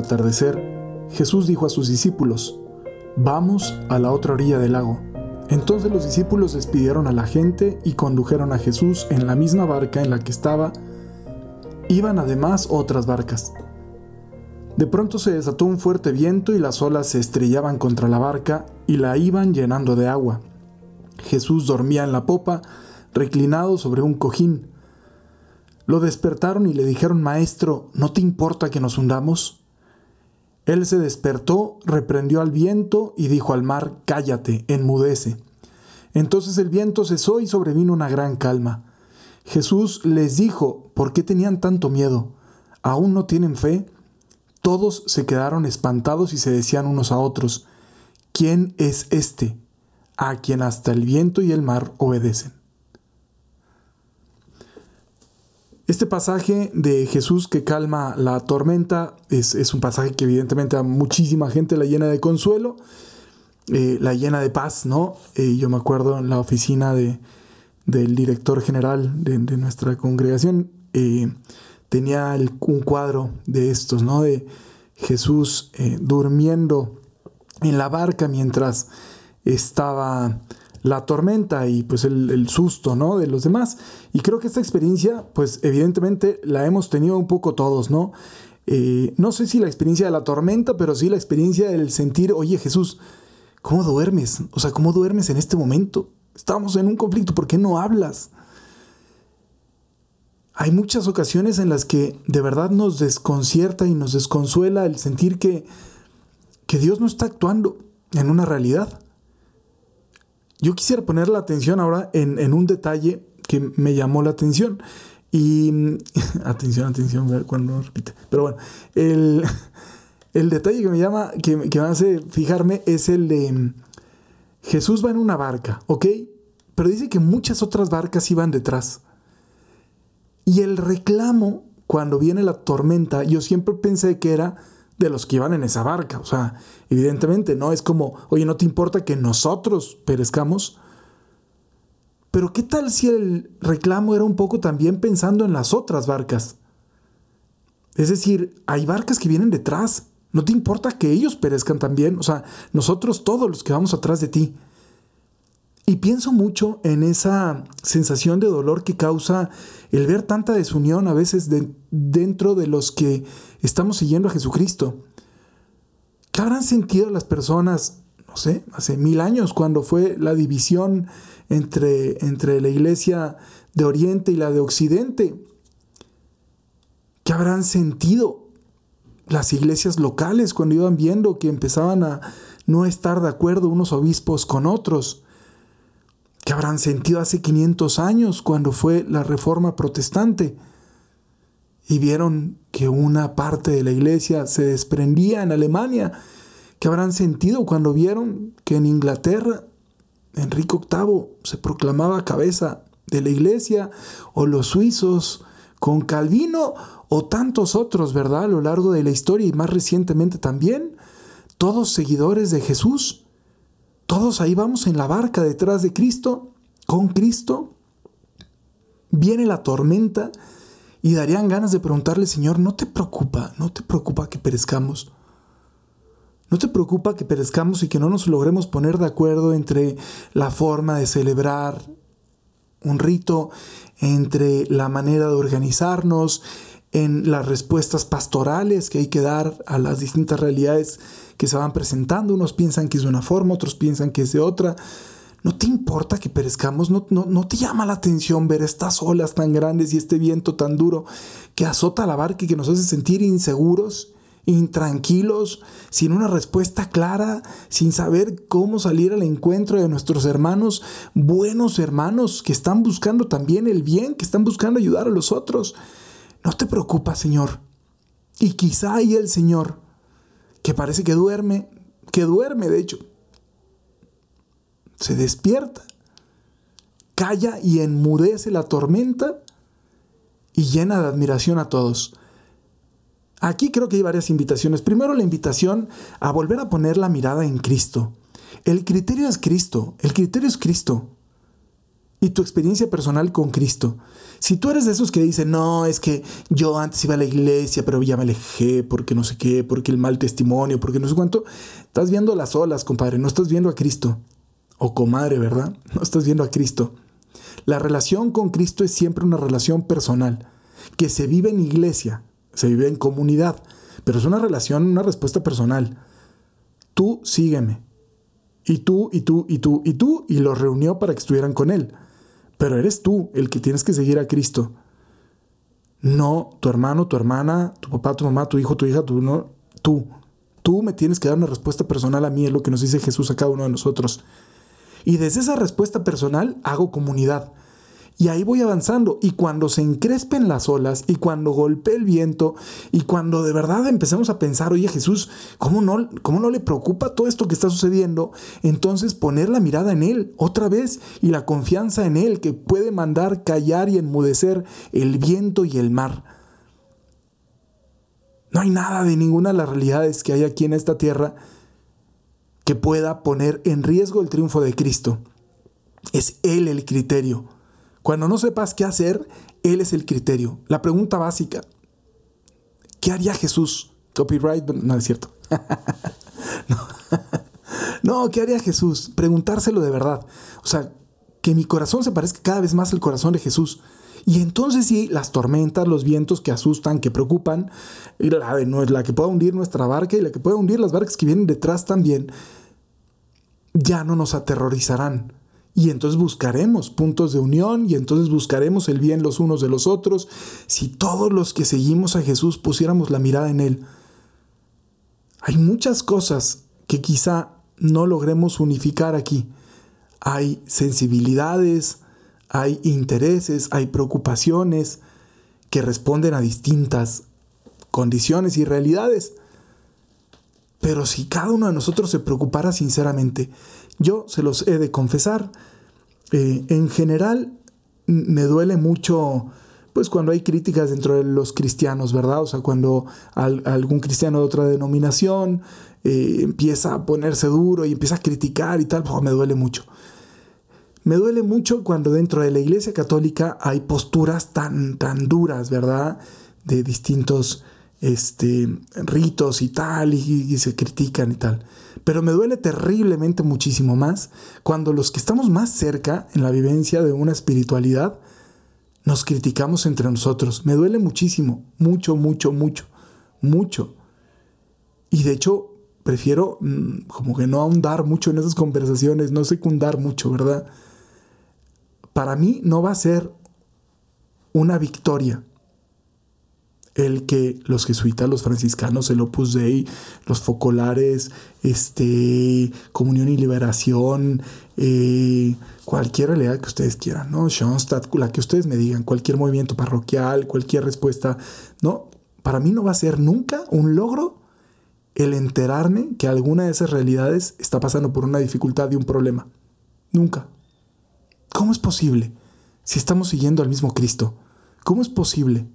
Atardecer, Jesús dijo a sus discípulos, Vamos a la otra orilla del lago. Entonces los discípulos despidieron a la gente y condujeron a Jesús en la misma barca en la que estaba. Iban además otras barcas. De pronto se desató un fuerte viento y las olas se estrellaban contra la barca y la iban llenando de agua. Jesús dormía en la popa, reclinado sobre un cojín. Lo despertaron y le dijeron, Maestro, ¿no te importa que nos hundamos? Él se despertó, reprendió al viento y dijo al mar, Cállate, enmudece. Entonces el viento cesó y sobrevino una gran calma. Jesús les dijo, ¿por qué tenían tanto miedo? ¿Aún no tienen fe? Todos se quedaron espantados y se decían unos a otros, ¿quién es este? A quien hasta el viento y el mar obedecen. Este pasaje de Jesús que calma la tormenta es, un pasaje que evidentemente a muchísima gente la llena de consuelo, eh, la llena de paz, ¿no? Eh, yo me acuerdo en la oficina de, del director general de, nuestra congregación, eh, tenía un cuadro de estos, ¿no? De Jesús durmiendo en la barca mientras estaba la tormenta y pues el, susto, ¿no? De los demás. Y creo que esta experiencia, pues evidentemente la hemos tenido un poco todos, ¿no? Eh, no sé si la experiencia de la tormenta, pero sí la experiencia del sentir, oye Jesús, ¿cómo duermes? O sea, ¿cómo duermes en este momento? Estamos en un conflicto, ¿por qué no hablas? Hay muchas ocasiones en las que de verdad nos desconcierta y nos desconsuela el sentir que, que Dios no está actuando en una realidad. Yo quisiera poner la atención ahora en, un detalle que me llamó la atención. Y atención, atención, cuando repite. Pero bueno, el, detalle que me llama, que, que, me hace fijarme es el de Jesús va en una barca, ¿ok? Pero dice que muchas otras barcas iban detrás. Y el reclamo, cuando viene la tormenta, yo siempre pensé que era de los que iban en esa barca. O sea, evidentemente no es como, oye, no te importa que nosotros perezcamos. Pero ¿qué tal si el reclamo era un poco también pensando en las otras barcas? Es decir, hay barcas que vienen detrás. No te importa que ellos perezcan también. O sea, nosotros todos los que vamos atrás de ti. Y pienso mucho en esa sensación de dolor que causa el ver tanta desunión a veces dentro de los que estamos siguiendo a Jesucristo. ¿Qué habrán sentido las personas, no sé, hace mil años cuando fue la división entre, entre la iglesia de Oriente y la de Occidente? ¿Qué habrán sentido las iglesias locales cuando iban viendo que empezaban a no estar de acuerdo unos obispos con otros? Que habrán sentido hace 500 años cuando fue la reforma protestante y vieron que una parte de la iglesia se desprendía en Alemania, que habrán sentido cuando vieron que en Inglaterra Enrique VIII se proclamaba cabeza de la iglesia, o los suizos con Calvino, o tantos otros, ¿verdad? A lo largo de la historia y más recientemente también, todos seguidores de Jesús. Todos ahí vamos en la barca detrás de Cristo, con Cristo. Viene la tormenta y darían ganas de preguntarle, Señor, ¿no te preocupa? ¿No te preocupa que perezcamos? ¿No te preocupa que perezcamos y que no nos logremos poner de acuerdo entre la forma de celebrar un rito, entre la manera de organizarnos, en las respuestas pastorales que hay que dar a las distintas realidades que se van presentando. Unos piensan que es de una forma, otros piensan que es de otra. ¿No te importa que perezcamos? ¿No, no, te llama la atención ver estas olas tan grandes y este viento tan duro que azota la barca y que nos hace sentir inseguros, intranquilos, sin una respuesta clara, sin saber cómo salir al encuentro de nuestros hermanos, buenos hermanos que están buscando también el bien, que están buscando ayudar a los otros? No te preocupa, Señor. Y quizá ahí el Señor que parece que duerme, que duerme de hecho. Se despierta, calla y enmudece la tormenta y llena de admiración a todos. Aquí creo que hay varias invitaciones. Primero la invitación a volver a poner la mirada en Cristo. El criterio es Cristo, el criterio es Cristo. Y tu experiencia personal con Cristo. Si tú eres de esos que dicen, no, es que yo antes iba a la iglesia, pero ya me alejé porque no sé qué, porque el mal testimonio, porque no sé cuánto, estás viendo las olas, compadre, no estás viendo a Cristo. O comadre, ¿verdad? No estás viendo a Cristo. La relación con Cristo es siempre una relación personal, que se vive en iglesia, se vive en comunidad, pero es una relación, una respuesta personal. Tú sígueme. Y tú, y tú, y tú, y tú, y los reunió para que estuvieran con él. Pero eres tú el que tienes que seguir a Cristo. No tu hermano, tu hermana, tu papá, tu mamá, tu hijo, tu hija, tú, no, tú. Tú me tienes que dar una respuesta personal a mí, es lo que nos dice Jesús a cada uno de nosotros. Y desde esa respuesta personal hago comunidad. Y ahí voy avanzando. Y cuando se encrespen las olas y cuando golpee el viento y cuando de verdad empecemos a pensar, oye Jesús, ¿cómo no, ¿cómo no le preocupa todo esto que está sucediendo? Entonces poner la mirada en Él otra vez y la confianza en Él que puede mandar callar y enmudecer el viento y el mar. No hay nada de ninguna de las realidades que hay aquí en esta tierra que pueda poner en riesgo el triunfo de Cristo. Es Él el criterio. Cuando no sepas qué hacer, Él es el criterio. La pregunta básica, ¿qué haría Jesús? Copyright, no es cierto. no. ¿qué haría Jesús? Preguntárselo de verdad. O sea, que mi corazón se parezca cada vez más al corazón de Jesús. Y entonces sí, las tormentas, los vientos que asustan, que preocupan, la, la que pueda hundir nuestra barca y la que pueda hundir las barcas que vienen detrás también, ya no nos aterrorizarán y entonces buscaremos puntos de unión y entonces buscaremos el bien los unos de los otros. Si todos los que seguimos a Jesús pusiéramos la mirada en Él. Hay muchas cosas que quizá no logremos unificar aquí. Hay sensibilidades, hay intereses, hay preocupaciones que responden a distintas condiciones y realidades. Pero si cada uno de nosotros se preocupara sinceramente, yo se los he de confesar, eh, en general me duele mucho pues cuando hay críticas dentro de los cristianos, ¿verdad? O sea, cuando algún cristiano de otra denominación eh, empieza a ponerse duro y empieza a criticar y tal, pues, me duele mucho. Me duele mucho cuando dentro de la Iglesia Católica hay posturas tan, tan duras, ¿verdad? De distintos este, ritos y tal, y, se critican y tal. Pero me duele terriblemente muchísimo más cuando los que estamos más cerca en la vivencia de una espiritualidad nos criticamos entre nosotros. Me duele muchísimo, mucho, mucho, mucho, mucho. Y de hecho, prefiero mm, como que no ahondar mucho en esas conversaciones, no secundar mucho, ¿verdad? Para mí no va a ser una victoria el que los jesuitas, los franciscanos, el Opus Dei, los focolares, este, Comunión y Liberación, eh, cualquier realidad que ustedes quieran, ¿no? Schoenstatt, la que ustedes me digan, cualquier movimiento parroquial, cualquier respuesta, ¿no? Para mí no va a ser nunca un logro el enterarme que alguna de esas realidades está pasando por una dificultad y un problema. Nunca. ¿Cómo es posible? Si estamos siguiendo al mismo Cristo. ¿Cómo es posible?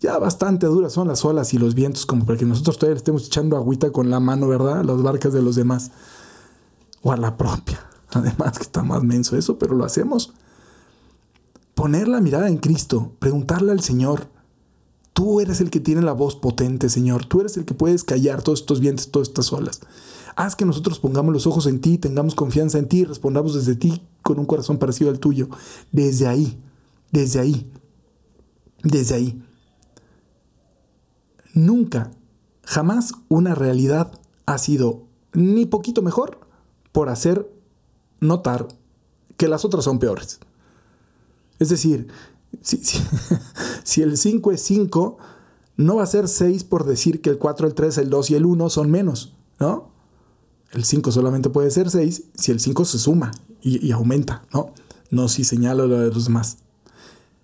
Ya bastante duras son las olas y los vientos como para que nosotros todavía estemos echando agüita con la mano, ¿verdad? Las barcas de los demás. O a la propia. Además que está más menso eso, pero lo hacemos. Poner la mirada en Cristo, preguntarle al Señor, tú eres el que tiene la voz potente, Señor, tú eres el que puedes callar todos estos vientos, todas estas olas. Haz que nosotros pongamos los ojos en ti, tengamos confianza en ti y respondamos desde ti con un corazón parecido al tuyo. Desde ahí, desde ahí, desde ahí nunca, jamás una realidad ha sido ni poquito mejor por hacer notar que las otras son peores. Es decir, si, el 5 es 5, no va a ser 6 por decir que el 4, el 3, el 2 y el 1 son menos, ¿no? El 5 solamente puede ser 6 si el 5 se suma y, y aumenta, ¿no? No si señalo lo de los demás.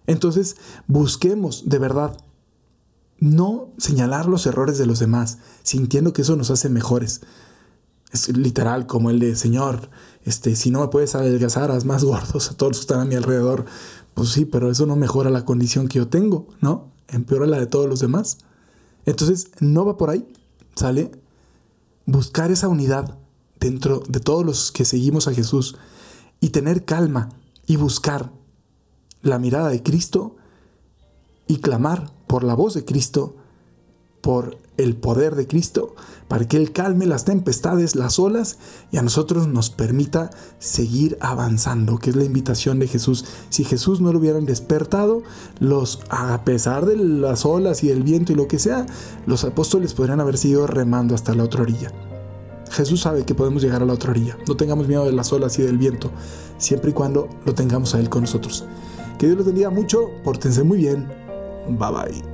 Entonces, busquemos de verdad no señalar los errores de los demás, sintiendo que eso nos hace mejores. Es literal como el de, Señor, este, si no me puedes adelgazar, haz más gordos a todos los que están a mi alrededor. Pues sí, pero eso no mejora la condición que yo tengo, ¿no? Empeora la de todos los demás. Entonces, no va por ahí, ¿sale? Buscar esa unidad dentro de todos los que seguimos a Jesús y tener calma y buscar la mirada de Cristo y clamar por la voz de Cristo, por el poder de Cristo, para que Él calme las tempestades, las olas y a nosotros nos permita seguir avanzando, que es la invitación de Jesús. Si Jesús no lo hubieran despertado, los, a pesar de las olas y el viento y lo que sea, los apóstoles podrían haber seguido remando hasta la otra orilla. Jesús sabe que podemos llegar a la otra orilla. No tengamos miedo de las olas y del viento, siempre y cuando lo tengamos a Él con nosotros. Que Dios los bendiga mucho, pórtense muy bien. Bye bye.